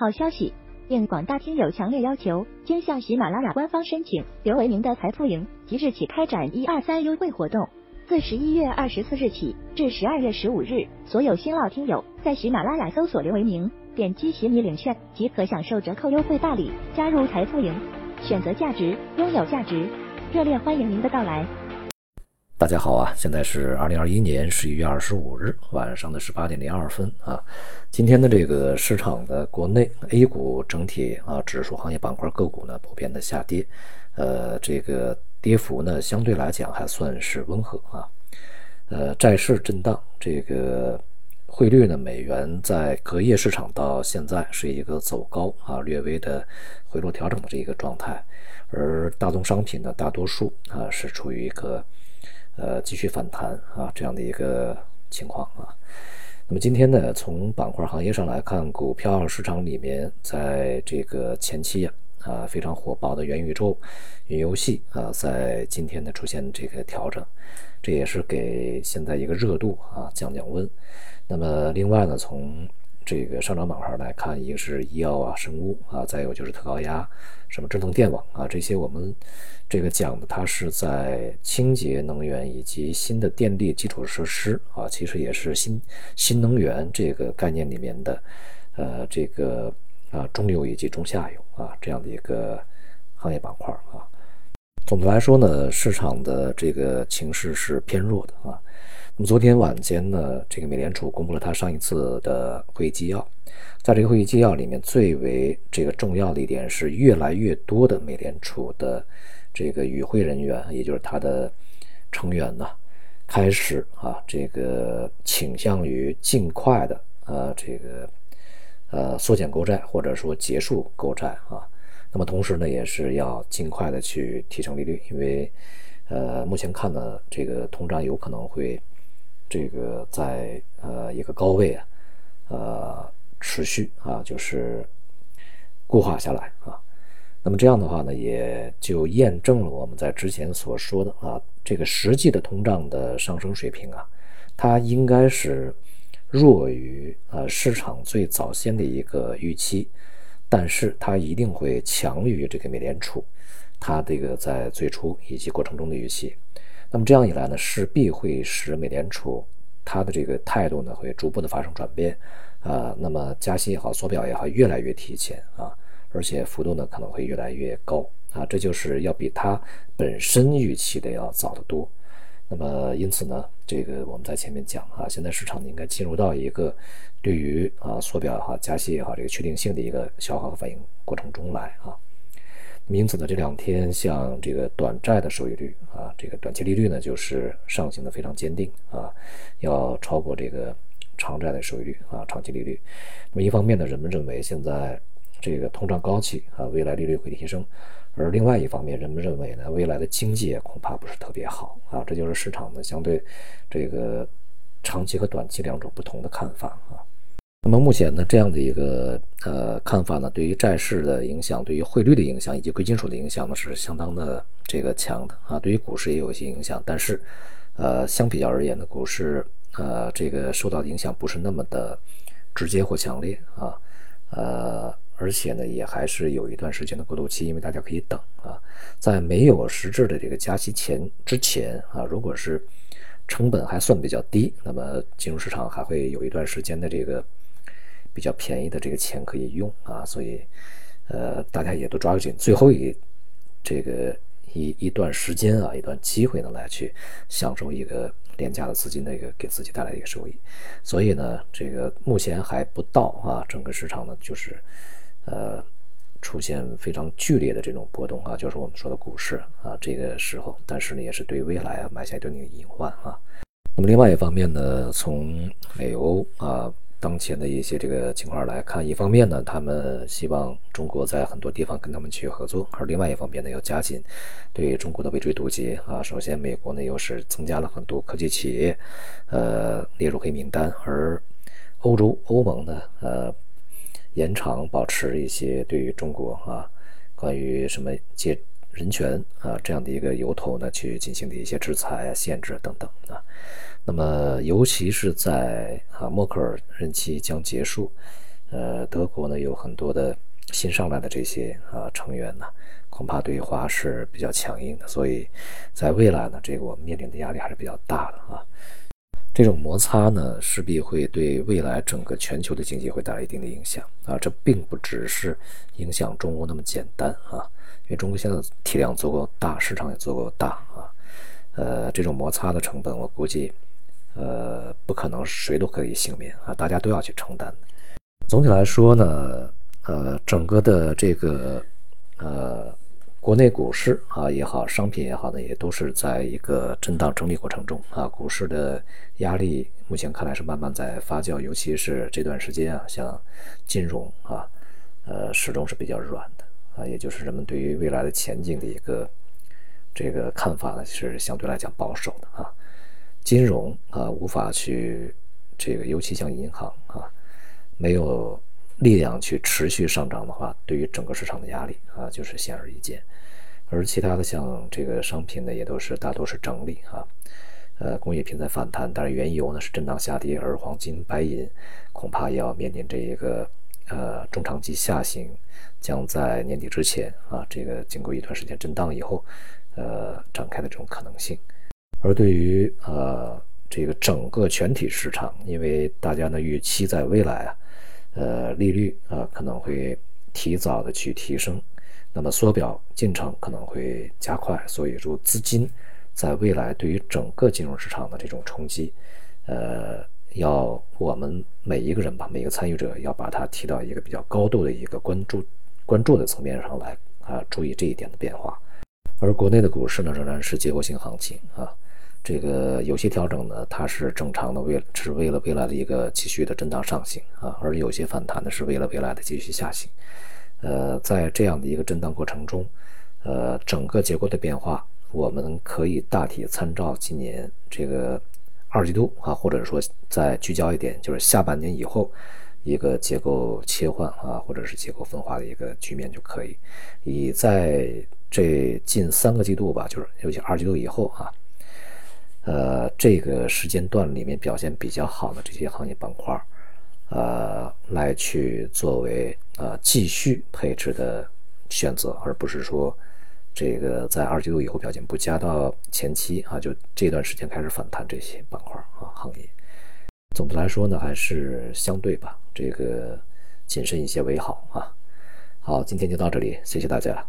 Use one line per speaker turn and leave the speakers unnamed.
好消息！应广大听友强烈要求，经向喜马拉雅官方申请刘维明的财富营即日起开展一二三优惠活动，自十一月二十四日起至十二月十五日，所有新老听友在喜马拉雅搜索刘维明，点击喜米领券即可享受折扣优惠大礼，加入财富营，选择价值，拥有价值，热烈欢迎您的到来！
大家好啊，现在是二零二一年十一月二十五日晚上的十八点零二分啊。今天的这个市场的国内 A 股整体啊，指数行业板块个股呢普遍的下跌，呃，这个跌幅呢相对来讲还算是温和啊。呃，债市震荡，这个汇率呢，美元在隔夜市场到现在是一个走高啊，略微的回落调整的这一个状态，而大宗商品呢，大多数啊是处于一个。呃，继续反弹啊，这样的一个情况啊。那么今天呢，从板块行业上来看，股票市场里面，在这个前期啊，啊非常火爆的元宇宙、云游戏啊，在今天呢出现这个调整，这也是给现在一个热度啊降降温。那么另外呢，从这个上涨板块来看，一个是医药啊、生物啊，再有就是特高压，什么智能电网啊，这些我们这个讲的，它是在清洁能源以及新的电力基础设施啊，其实也是新新能源这个概念里面的呃这个啊中游以及中下游啊这样的一个行业板块啊。总的来说呢，市场的这个情势是偏弱的啊。那么昨天晚间呢，这个美联储公布了它上一次的会议纪要，在这个会议纪要里面，最为这个重要的一点是，越来越多的美联储的这个与会人员，也就是它的成员呢，开始啊，这个倾向于尽快的呃，这个呃缩减购债，或者说结束购债啊。那么同时呢，也是要尽快的去提升利率，因为呃，目前看呢，这个通胀有可能会。这个在呃一个高位啊，呃持续啊，就是固化下来啊。那么这样的话呢，也就验证了我们在之前所说的啊，这个实际的通胀的上升水平啊，它应该是弱于呃市场最早先的一个预期，但是它一定会强于这个美联储它这个在最初以及过程中的预期。那么这样一来呢，势必会使美联储它的这个态度呢，会逐步的发生转变，啊，那么加息也好，缩表也好，越来越提前啊，而且幅度呢可能会越来越高啊，这就是要比它本身预期的要早得多。那么因此呢，这个我们在前面讲啊，现在市场应该进入到一个对于啊缩表也好，加息也好，这个确定性的一个消化和反应过程中来啊。因此呢，这两天像这个短债的收益率啊，这个短期利率呢，就是上行的非常坚定啊，要超过这个长债的收益率啊，长期利率。那么一方面呢，人们认为现在这个通胀高企啊，未来利率会提升；而另外一方面，人们认为呢，未来的经济恐怕不是特别好啊，这就是市场呢相对这个长期和短期两种不同的看法啊。那么目前呢，这样的一个呃看法呢，对于债市的影响，对于汇率的影响，以及贵金属的影响呢，是相当的这个强的啊。对于股市也有一些影响，但是，呃，相比较而言呢，股市呃这个受到的影响不是那么的直接或强烈啊，呃，而且呢，也还是有一段时间的过渡期，因为大家可以等啊，在没有实质的这个加息前之前啊，如果是成本还算比较低，那么金融市场还会有一段时间的这个。比较便宜的这个钱可以用啊，所以，呃，大家也都抓紧最后一这个一一段时间啊，一段机会呢，来去享受一个廉价的资金的一个给自己带来的一个收益。所以呢，这个目前还不到啊，整个市场呢就是呃出现非常剧烈的这种波动啊，就是我们说的股市啊这个时候，但是呢，也是对未来啊埋下一定的隐患啊。那么另外一方面呢，从美欧啊。当前的一些这个情况来看，一方面呢，他们希望中国在很多地方跟他们去合作；而另外一方面呢，要加紧对中国的围追堵截啊。首先，美国呢又是增加了很多科技企业，呃，列入黑名单；而欧洲、欧盟呢，呃，延长保持一些对于中国啊，关于什么借人权啊这样的一个由头呢，去进行的一些制裁啊、限制等等啊。那么，尤其是在啊默克尔任期将结束，呃，德国呢有很多的新上来的这些啊成员呢，恐怕对华是比较强硬的，所以在未来呢，这个我们面临的压力还是比较大的啊。这种摩擦呢，势必会对未来整个全球的经济会带来一定的影响啊。这并不只是影响中国那么简单啊，因为中国现在体量足够大，市场也足够大啊。呃，这种摩擦的成本，我估计，呃，不可能谁都可以幸免啊，大家都要去承担。总体来说呢，呃，整个的这个，呃。国内股市啊也好，商品也好呢，也都是在一个震荡整理过程中啊。股市的压力目前看来是慢慢在发酵，尤其是这段时间啊，像金融啊，呃，始终是比较软的啊。也就是人们对于未来的前景的一个这个看法呢，是相对来讲保守的啊。金融啊，无法去这个，尤其像银行啊，没有。力量去持续上涨的话，对于整个市场的压力啊，就是显而易见。而其他的像这个商品呢，也都是大多是整理啊。呃，工业品在反弹，但是原油呢是震荡下跌，而黄金、白银恐怕也要面临这一个呃中长期下行，将在年底之前啊，这个经过一段时间震荡以后，呃展开的这种可能性。而对于呃这个整个全体市场，因为大家呢预期在未来啊。呃，利率啊可能会提早的去提升，那么缩表进程可能会加快，所以说资金在未来对于整个金融市场的这种冲击，呃，要我们每一个人吧，每个参与者要把它提到一个比较高度的一个关注关注的层面上来啊，注意这一点的变化。而国内的股市呢，仍然是结构性行情啊。这个有些调整呢，它是正常的，为是为了未来的一个继续的震荡上行啊，而有些反弹呢，是为了未来的继续下行。呃，在这样的一个震荡过程中，呃，整个结构的变化，我们可以大体参照今年这个二季度啊，或者说再聚焦一点，就是下半年以后一个结构切换啊，或者是结构分化的一个局面就可以。以在这近三个季度吧，就是尤其二季度以后啊。呃，这个时间段里面表现比较好的这些行业板块，呃，来去作为呃继续配置的选择，而不是说这个在二季度以后表现不佳到前期啊，就这段时间开始反弹这些板块啊行业。总的来说呢，还是相对吧，这个谨慎一些为好啊。好，今天就到这里，谢谢大家。